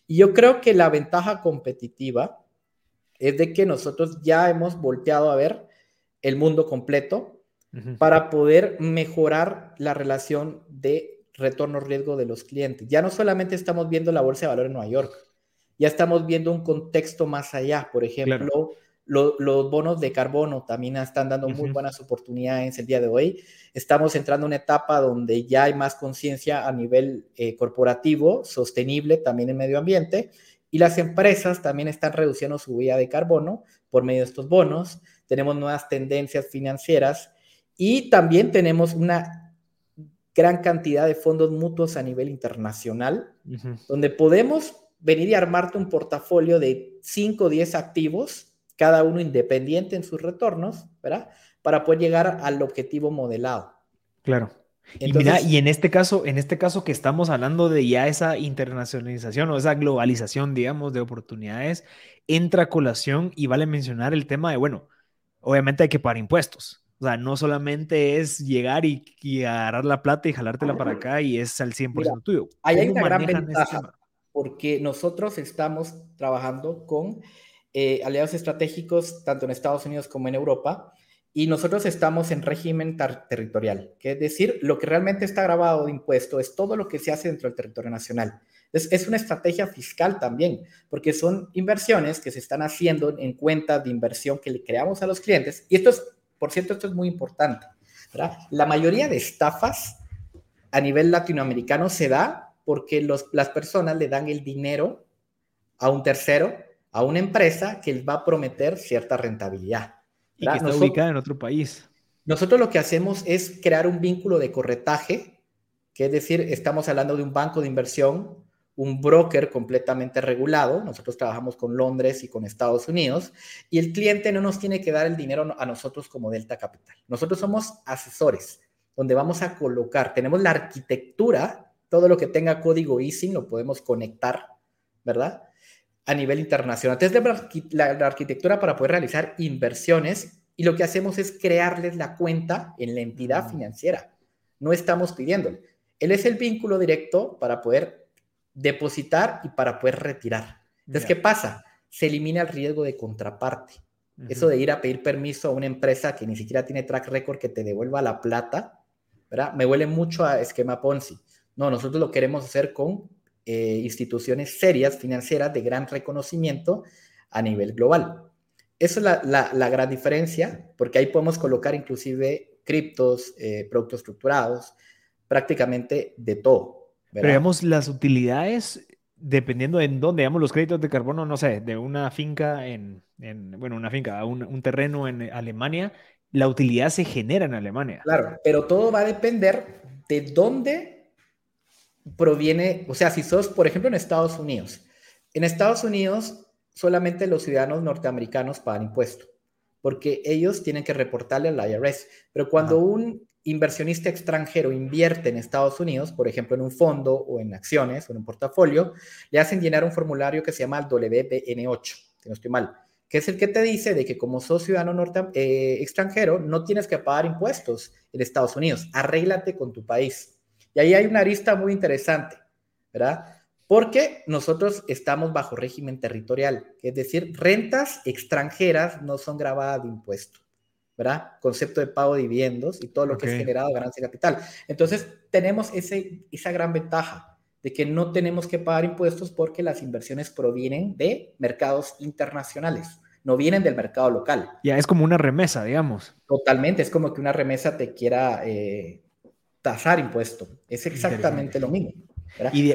Y yo creo que la ventaja competitiva es de que nosotros ya hemos volteado a ver el mundo completo para poder mejorar la relación de retorno-riesgo de los clientes. Ya no solamente estamos viendo la bolsa de valor en Nueva York, ya estamos viendo un contexto más allá. Por ejemplo, los bonos de carbono también están dando muy buenas oportunidades el día de hoy. Estamos entrando en una etapa donde ya hay más conciencia a nivel eh, corporativo, sostenible también en medio ambiente, y las empresas también están reduciendo su huella de carbono por medio de estos bonos. Tenemos nuevas tendencias financieras y también tenemos una gran cantidad de fondos mutuos a nivel internacional, donde podemos venir y armarte un portafolio de 5 o 10 activos cada uno independiente en sus retornos, ¿verdad? Para poder llegar al objetivo modelado. Claro. y mira, y en este caso, en este caso que estamos hablando de ya esa internacionalización o esa globalización, digamos, de oportunidades, entra a colación y vale mencionar el tema de, bueno, obviamente hay que pagar impuestos. O sea, no solamente es llegar y, agarrar la plata y jalártela para acá y es al 100% tuyo. hay una gran ventaja porque nosotros estamos trabajando con eh, aliados estratégicos tanto en Estados Unidos como en Europa. y nosotros estamos en régimen territorial, que es decir, lo que realmente está grabado de impuesto es todo lo que se hace dentro del territorio nacional. Es, una estrategia fiscal también, porque son inversiones que se están haciendo en cuenta de inversión que le creamos a los clientes. Y esto es, por cierto, esto es muy importante. La mayoría de estafas a nivel latinoamericano se da porque los, las personas le dan el dinero a un tercero, a una empresa que les va a prometer cierta rentabilidad. Y que está ubicada en otro país. Nosotros lo que hacemos es crear un vínculo de corretaje, que es decir, estamos hablando de un banco de inversión, un broker completamente regulado. Nosotros trabajamos con Londres y con Estados Unidos y el cliente no nos tiene que dar el dinero a nosotros como Delta Capital. Nosotros somos asesores donde vamos a colocar, tenemos la arquitectura, todo lo que tenga código easing lo podemos conectar, ¿verdad? a nivel internacional. Entonces, la, la, arquitectura para poder realizar inversiones y lo que hacemos es crearles la cuenta en la entidad financiera. No estamos pidiéndole. Él es el vínculo directo para poder depositar y para poder retirar. Entonces, ¿qué pasa? Se elimina el riesgo de contraparte. Eso de ir a pedir permiso a una empresa que ni siquiera tiene track record que te devuelva la plata, ¿verdad? Me huele mucho a esquema Ponzi. No, nosotros lo queremos hacer con eh, instituciones serias financieras de gran reconocimiento a nivel global. Esa es la, gran diferencia, porque ahí podemos colocar inclusive criptos, eh, productos estructurados, prácticamente de todo. Pero digamos, las utilidades, dependiendo de dónde, digamos, los créditos de carbono, no sé, de una finca en, bueno, una finca, un, un terreno en Alemania, la utilidad se genera en Alemania. Claro, pero todo va a depender de dónde proviene, o sea, si sos, por ejemplo, en Estados Unidos. En Estados Unidos, solamente los ciudadanos norteamericanos pagan impuesto, porque ellos tienen que reportarle al IRS. Pero cuando un inversionista extranjero invierte en Estados Unidos, por ejemplo, en un fondo o en acciones o en un portafolio, le hacen llenar un formulario que se llama el WBN8, que no estoy mal, que es el que te dice de que como sos ciudadano norte, eh, extranjero, no tienes que pagar impuestos en Estados Unidos. Arréglate con tu país. Y ahí hay una arista muy interesante, ¿verdad? Porque nosotros estamos bajo régimen territorial, es decir, rentas extranjeras no son grabadas de impuesto, ¿verdad? Concepto de pago de dividendos y todo lo que es generado ganancia de capital. Entonces, tenemos ese, esa gran ventaja de que no tenemos que pagar impuestos porque las inversiones provienen de mercados internacionales, no vienen del mercado local. Ya es como una remesa, digamos. Totalmente, es como que una remesa te quiera eh, tasar impuesto. Es exactamente lo mismo.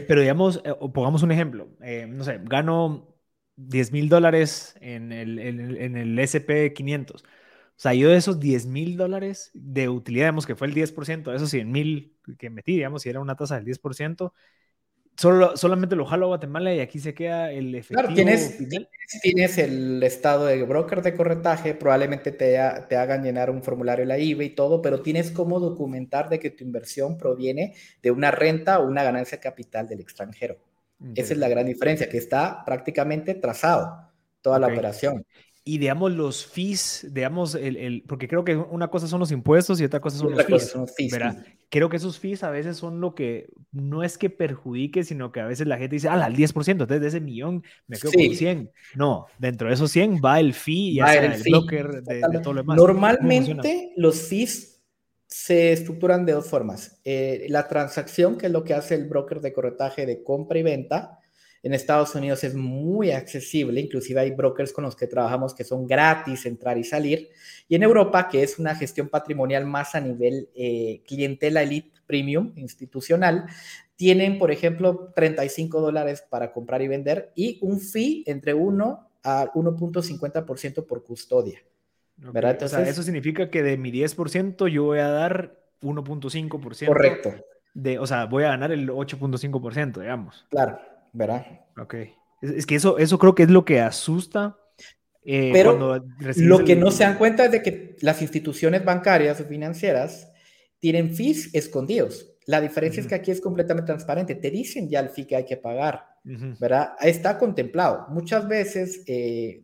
pero digamos, eh, pongamos un ejemplo. Eh, no sé, gano 10 mil dólares en el, en, el SP 500. O sea, yo de esos 10 mil dólares de utilidad, digamos que fue el 10%, de esos 100 mil que metí, digamos, si era una tasa del 10%, Solo, solamente lo jalo a Guatemala y aquí se queda el efectivo. Claro, tienes, tienes, el estado de broker de corretaje, probablemente te, te, hagan llenar un formulario la IVA y todo, pero tienes cómo documentar de que tu inversión proviene de una renta o una ganancia capital del extranjero. Esa es la gran diferencia, que está prácticamente trazado toda la operación y digamos los fees, digamos, el, el, porque creo que una cosa son los impuestos y otra cosa son los fees. Son fees Creo que esos fees a veces son lo que no es que perjudique, sino que a veces la gente dice, ah, al 10%, entonces de ese millón me quedo con 100. No, dentro de esos 100 va el fee y el, el broker de, todo lo demás. Normalmente los fees se estructuran de dos formas. Eh, la transacción, que es lo que hace el broker de corretaje de compra y venta, en Estados Unidos es muy accesible, inclusive hay brokers con los que trabajamos que son gratis entrar y salir. Y en Europa, que es una gestión patrimonial más a nivel eh, clientela elite premium institucional, tienen, por ejemplo, 35 dólares para comprar y vender y un fee entre 1 a 1.50% por custodia. ¿verdad? Entonces, o sea, eso significa que de mi 10% yo voy a dar 1.5%. Correcto. De, o sea, voy a ganar el 8.5%, digamos. Claro. ¿Verdad? Ok. Es, que eso, eso creo que es lo que asusta. Eh, Pero lo que no se dan cuenta es de que las instituciones bancarias o financieras tienen fees escondidos. La diferencia es que aquí es completamente transparente. Te dicen ya el fee que hay que pagar, ¿verdad? Está contemplado. Muchas veces eh,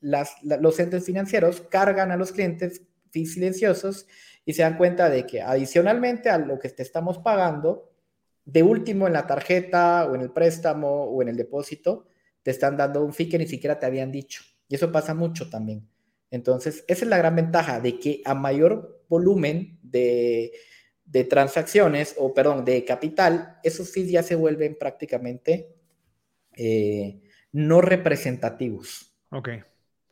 las, los entes financieros cargan a los clientes fees silenciosos y se dan cuenta de que adicionalmente a lo que te estamos pagando, de último, en la tarjeta o en el préstamo o en el depósito, te están dando un fee que ni siquiera te habían dicho. Y eso pasa mucho también. Entonces, esa es la gran ventaja de que a mayor volumen de, transacciones, o perdón, de capital, esos fees ya se vuelven prácticamente eh, no representativos. Ok,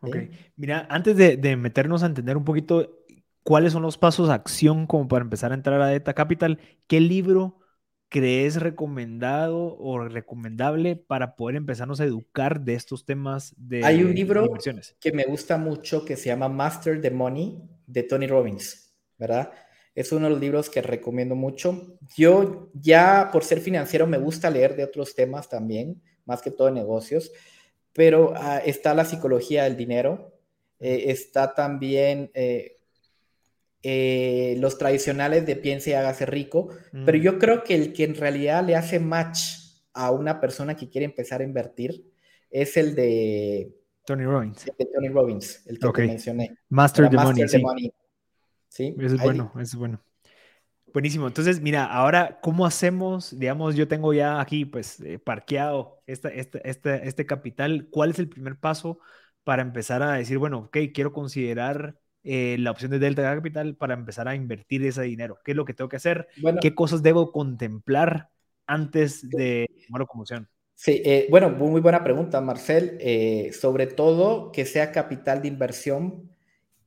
ok. Mira, antes de, de, meternos a entender un poquito cuáles son los pasos de acción como para empezar a entrar a Data Capital, ¿qué libro crees recomendado o recomendable para poder empezarnos a educar de estos temas de Hay un libro que me gusta mucho que se llama Master the Money de Tony Robbins, ¿verdad? Es uno de los libros que recomiendo mucho. Yo ya por ser financiero me gusta leer de otros temas también, más que todo de negocios, pero ah, está la psicología del dinero, eh, está también eh, eh, los tradicionales de piense y hágase rico, pero mm. yo creo que el que en realidad le hace match a una persona que quiere empezar a invertir es el de Tony Robbins. El de Tony Robbins, el que mencioné. Master, the, money, sí. es bueno, es bueno. Buenísimo. Entonces, mira, ahora, ¿cómo hacemos? Digamos, yo tengo ya aquí, pues, eh, parqueado esta, este capital. ¿Cuál es el primer paso para empezar a decir, bueno, ok, quiero considerar eh, la opción de Delta Capital para empezar a invertir ese dinero? ¿Qué es lo que tengo que hacer? ¿Qué cosas debo contemplar antes de tomar conmoción? Sí, eh, bueno, muy buena pregunta, Marcel. Eh, sobre todo que sea capital de inversión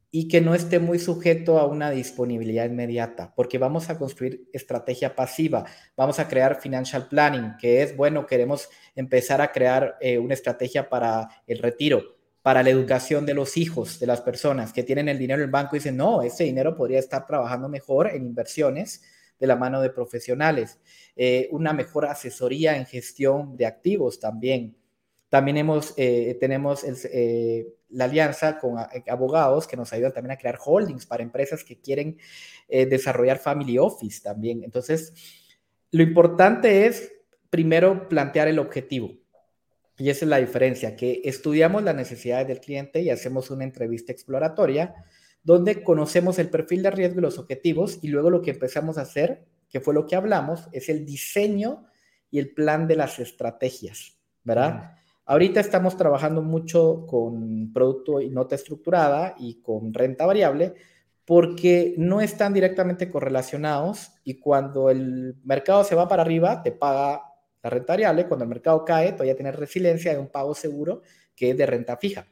y que no esté muy sujeto a una disponibilidad inmediata, porque vamos a construir estrategia pasiva, vamos a crear financial planning, que es, bueno, queremos empezar a crear una estrategia para el retiro para la educación de los hijos de las personas que tienen el dinero en el banco y dicen, no, ese dinero podría estar trabajando mejor en inversiones de la mano de profesionales, eh, una mejor asesoría en gestión de activos también. También hemos, eh, tenemos eh, la alianza con abogados que nos ayudan también a crear holdings para empresas que quieren desarrollar family office también. Entonces, lo importante es primero plantear el objetivo y esa es la diferencia, que estudiamos las necesidades del cliente y hacemos una entrevista exploratoria donde conocemos el perfil de riesgo y los objetivos y luego lo que empezamos a hacer, que fue lo que hablamos, es el diseño y el plan de las estrategias, ¿verdad? Ahorita estamos trabajando mucho con producto y nota estructurada y con renta variable porque no están directamente correlacionados y cuando el mercado se va para arriba, te paga la renta variable, cuando el mercado cae, todavía tener resiliencia de un pago seguro que es de renta fija.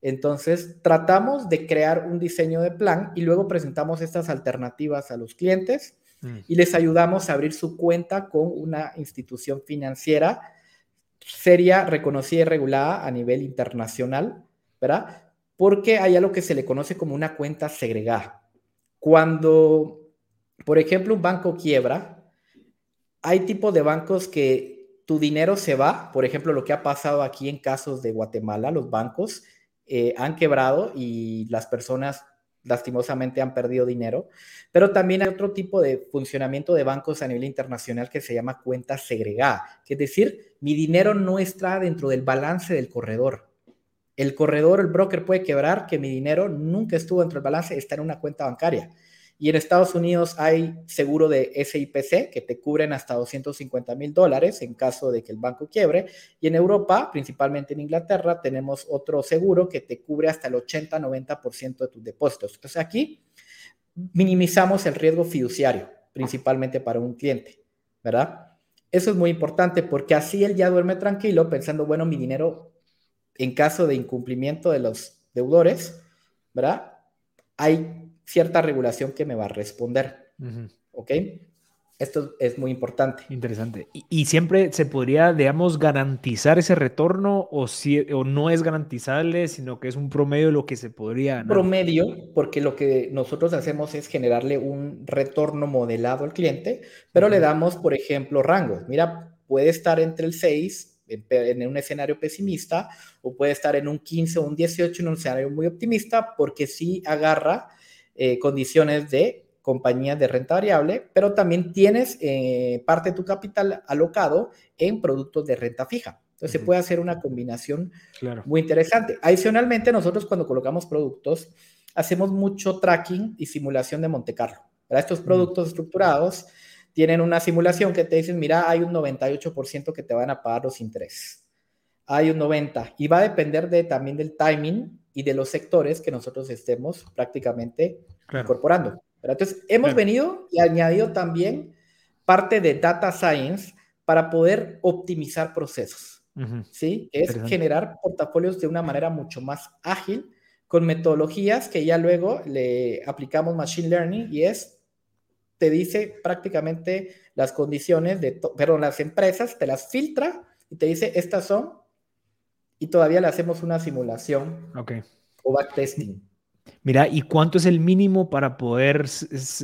Entonces, tratamos de crear un diseño de plan y luego presentamos estas alternativas a los clientes mm. y les ayudamos a abrir su cuenta con una institución financiera seria, reconocida y regulada a nivel internacional, ¿verdad? Porque hay algo que se le conoce como una cuenta segregada. Cuando, por ejemplo, un banco quiebra, hay tipos de bancos que tu dinero se va, por ejemplo, lo que ha pasado aquí en casos de Guatemala, los bancos eh, han quebrado y las personas lastimosamente han perdido dinero, pero también hay otro tipo de funcionamiento de bancos a nivel internacional que se llama cuenta segregada, que es decir, mi dinero no está dentro del balance del corredor. El corredor, el broker puede quebrar que mi dinero nunca estuvo dentro del balance, está en una cuenta bancaria. Y en Estados Unidos hay seguro de SIPC que te cubren hasta 250 mil dólares en caso de que el banco quiebre. Y en Europa, principalmente en Inglaterra, tenemos otro seguro que te cubre hasta el 80-90% de tus depósitos. Entonces aquí minimizamos el riesgo fiduciario, principalmente para un cliente, ¿verdad? Eso es muy importante porque así él ya duerme tranquilo pensando, bueno, mi dinero en caso de incumplimiento de los deudores, ¿verdad? Hay cierta regulación que me va a responder. ¿Ok? Esto es muy importante. Interesante. ¿Y, siempre se podría, digamos, garantizar ese retorno o, si, o no es garantizable, sino que es un promedio de lo que se podría Promedio, porque lo que nosotros hacemos es generarle un retorno modelado al cliente, pero le damos, por ejemplo, rangos. Mira, puede estar entre el 6 en, un escenario pesimista o puede estar en un 15 o un 18 en un escenario muy optimista porque sí agarra eh, condiciones de compañías de renta variable, pero también tienes eh, parte de tu capital alocado en productos de renta fija. Entonces se puede hacer una combinación muy interesante. Adicionalmente, nosotros cuando colocamos productos, hacemos mucho tracking y simulación de Monte Carlo. Para estos productos estructurados tienen una simulación que te dicen, mira, hay un 98% que te van a pagar los intereses. Hay un 90% y va a depender de, también del timing y de los sectores que nosotros estemos prácticamente incorporando. Entonces, hemos venido y añadido también parte de data science para poder optimizar procesos, ¿sí? Es generar portafolios de una manera mucho más ágil con metodologías que ya luego le aplicamos machine learning y es, te dice prácticamente las condiciones de, perdón, las empresas, te las filtra y te dice, estas son, y todavía le hacemos una simulación okay. o backtesting. Mira, ¿y cuánto es el mínimo para poder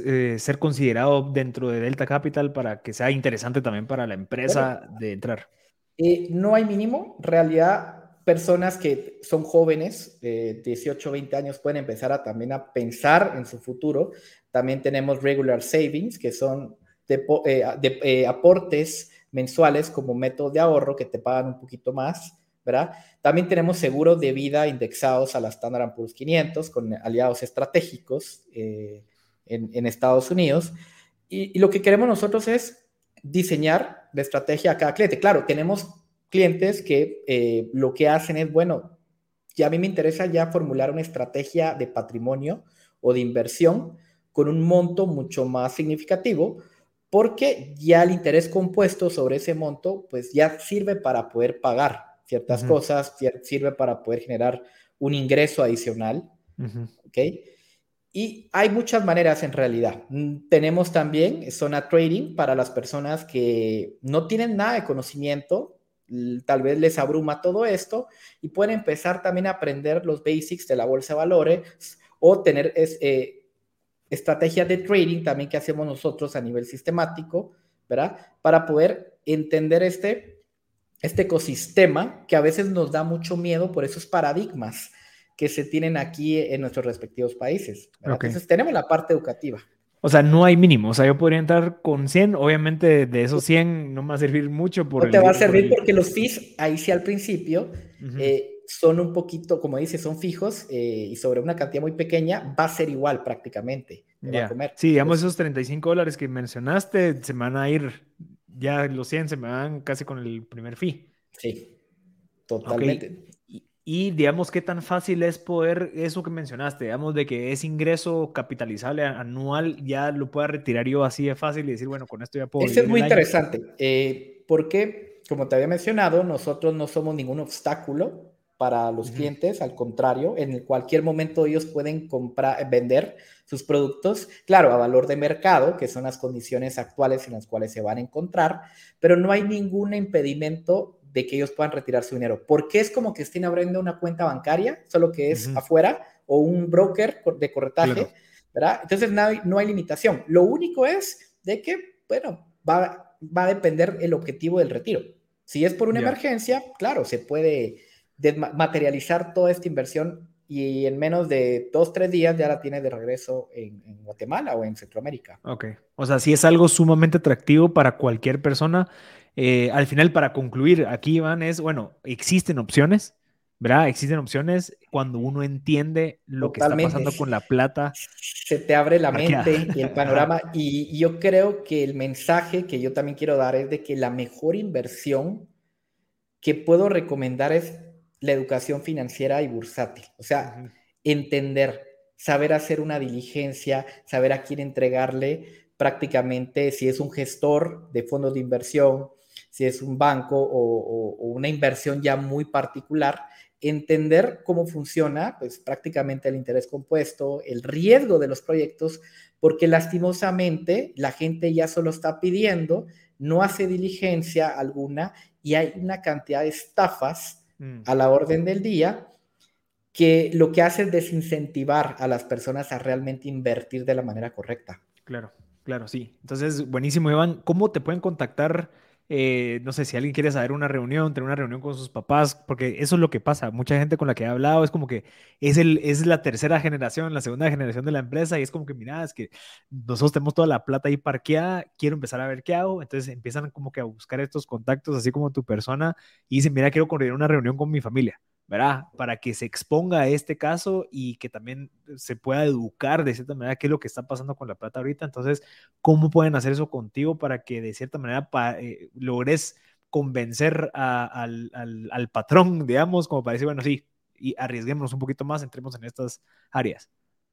eh, ser considerado dentro de Delta Capital para que sea interesante también para la empresa de entrar? Eh, no hay mínimo. En realidad, personas que son jóvenes, de 18, 20 años, pueden empezar a, también a pensar en su futuro. También tenemos regular savings, que son eh, aportes mensuales como método de ahorro que te pagan un poquito más. ¿Verdad? También tenemos seguros de vida indexados a la Standard Poor's 500 con aliados estratégicos eh, en, Estados Unidos. Y, lo que queremos nosotros es diseñar la estrategia a cada cliente. Claro, tenemos clientes que eh, lo que hacen es, bueno, ya a mí me interesa ya formular una estrategia de patrimonio o de inversión con un monto mucho más significativo, porque ya el interés compuesto sobre ese monto, pues ya sirve para poder pagar ciertas cosas, sirve para poder generar un ingreso adicional, ¿ok? Y hay muchas maneras en realidad. Mm, tenemos también zona trading para las personas que no tienen nada de conocimiento, tal vez les abruma todo esto y pueden empezar también a aprender los basics de la bolsa de valores o tener eh, estrategias de trading también que hacemos nosotros a nivel sistemático, ¿verdad? Para poder entender este este ecosistema que a veces nos da mucho miedo por esos paradigmas que se tienen aquí en nuestros respectivos países. Entonces tenemos la parte educativa. O sea, no hay mínimo. O sea, yo podría entrar con 100. Obviamente, de esos 100 no me va a servir mucho. Por no te va a servir porque los fees, ahí sí al principio, eh, son un poquito, como dice, son fijos eh, y sobre una cantidad muy pequeña va a ser igual prácticamente. Sí, digamos, esos 35 dólares que mencionaste se van a ir ya los 100 se me van casi con el primer fee. Sí, totalmente. Y, digamos, ¿qué tan fácil es poder, eso que mencionaste, digamos, de que es ingreso capitalizable anual, ya lo pueda retirar yo así de fácil y decir, bueno, con esto ya puedo... Eso es muy interesante, eh, porque, como te había mencionado, nosotros no somos ningún obstáculo para los clientes, al contrario, en cualquier momento ellos pueden comprar, vender sus productos, claro, a valor de mercado, que son las condiciones actuales en las cuales se van a encontrar, pero no hay ningún impedimento de que ellos puedan retirar su dinero, porque es como que estén abriendo una cuenta bancaria, solo que es afuera, o un broker de corretaje, ¿verdad? Entonces no hay, no hay limitación. Lo único es de que, bueno, va, va a depender el objetivo del retiro. Si es por una emergencia, claro, se puede materializar toda esta inversión y en menos de dos, tres días ya la tiene de regreso en, Guatemala o en Centroamérica. Ok, o sea, si es algo sumamente atractivo para cualquier persona. Eh, al final, para concluir, aquí Iván es, bueno, existen opciones, ¿verdad? Existen opciones cuando uno entiende lo que está pasando con la plata. Se te abre la mente y el panorama. y yo creo que el mensaje que yo también quiero dar es de que la mejor inversión que puedo recomendar es la educación financiera y bursátil. O sea, entender, saber hacer una diligencia, saber a quién entregarle prácticamente si es un gestor de fondos de inversión, si es un banco o, una inversión ya muy particular, entender cómo funciona, pues prácticamente el interés compuesto, el riesgo de los proyectos, porque lastimosamente la gente ya solo está pidiendo, no hace diligencia alguna y hay una cantidad de estafas Mm. a la orden del día, que lo que hace es desincentivar a las personas a realmente invertir de la manera correcta. Claro, claro, sí. Entonces, buenísimo, Iván. ¿Cómo te pueden contactar? Eh, no sé si alguien quiere saber una reunión, tener una reunión con sus papás, porque eso es lo que pasa. Mucha gente con la que he hablado es como que es, el, es la tercera generación, la segunda generación de la empresa y es como que, mira, es que nosotros tenemos toda la plata ahí parqueada, quiero empezar a ver qué hago. Entonces empiezan como que a buscar estos contactos, así como tu persona, y dicen, mira, quiero coordinar una reunión con mi familia. Para que se exponga a este caso y que también se pueda educar de cierta manera qué es lo que está pasando con la plata ahorita. Entonces, ¿cómo pueden hacer eso contigo para que de cierta manera eh, logres convencer al, patrón, digamos, como para decir, bueno, sí, y arriesguémonos un poquito más, entremos en estas áreas.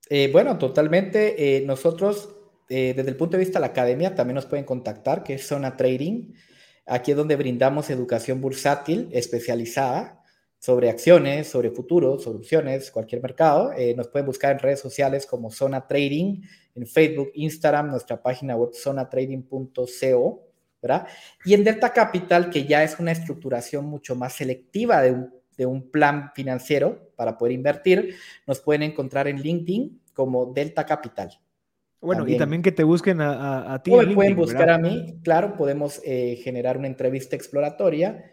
Eh, bueno, totalmente. Eh, nosotros, desde el punto de vista de la academia, también nos pueden contactar, que es Zona Trading. Aquí es donde brindamos educación bursátil especializada sobre acciones, sobre futuros, sobre opciones, cualquier mercado. nos pueden buscar en redes sociales como Zona Trading, en Facebook, Instagram, nuestra página web zonatrading.co, ¿verdad? Y en Delta Capital, que ya es una estructuración mucho más selectiva de un de un plan financiero para poder invertir, nos pueden encontrar en LinkedIn como Delta Capital. Bueno, y también que te busquen a, ti. O me pueden buscar a mí, claro, podemos eh, generar una entrevista exploratoria,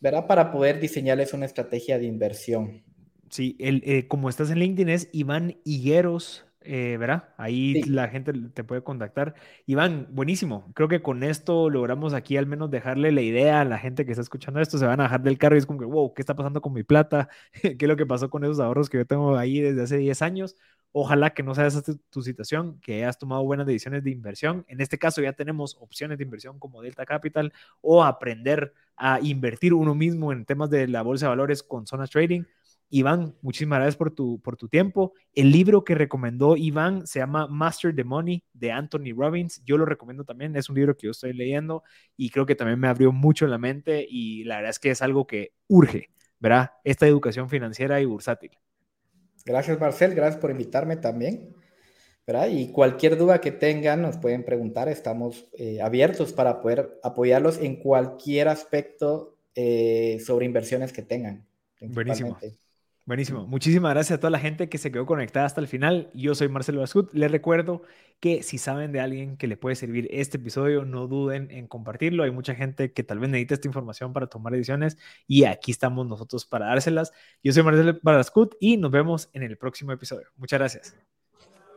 ¿verdad? Para poder diseñarles una estrategia de inversión. Sí, el, eh, como estás en LinkedIn es Iván Higueros eh, ¿verdad? Ahí la gente te puede contactar. Iván, buenísimo. Creo que con esto logramos aquí al menos dejarle la idea a la gente que está escuchando esto. Se van a bajar del carro y es como que, wow, ¿qué está pasando con mi plata? ¿Qué es lo que pasó con esos ahorros que yo tengo ahí desde hace 10 años? Ojalá que no sea esa tu situación, que hayas tomado buenas decisiones de inversión. En este caso ya tenemos opciones de inversión como Delta Capital o aprender a invertir uno mismo en temas de la bolsa de valores con Zona Trading Iván, muchísimas gracias por tu, por tu tiempo. El libro que recomendó Iván se llama Master the Money de Anthony Robbins. Yo lo recomiendo también, es un libro que yo estoy leyendo y creo que también me abrió mucho la mente y la verdad es que es algo que urge, ¿verdad? Esta educación financiera y bursátil. Gracias, Marcel, gracias por invitarme también. Y cualquier duda que tengan nos pueden preguntar, estamos eh, abiertos para poder apoyarlos en cualquier aspecto eh, sobre inversiones que tengan. Buenísimo. Buenísimo. Muchísimas gracias a toda la gente que se quedó conectada hasta el final. Yo soy Marcelo Bascut. Les recuerdo que si saben de alguien que le puede servir este episodio, no duden en compartirlo. Hay mucha gente que tal vez necesita esta información para tomar decisiones y aquí estamos nosotros para dárselas. Yo soy Marcelo Bascut y nos vemos en el próximo episodio. Muchas gracias.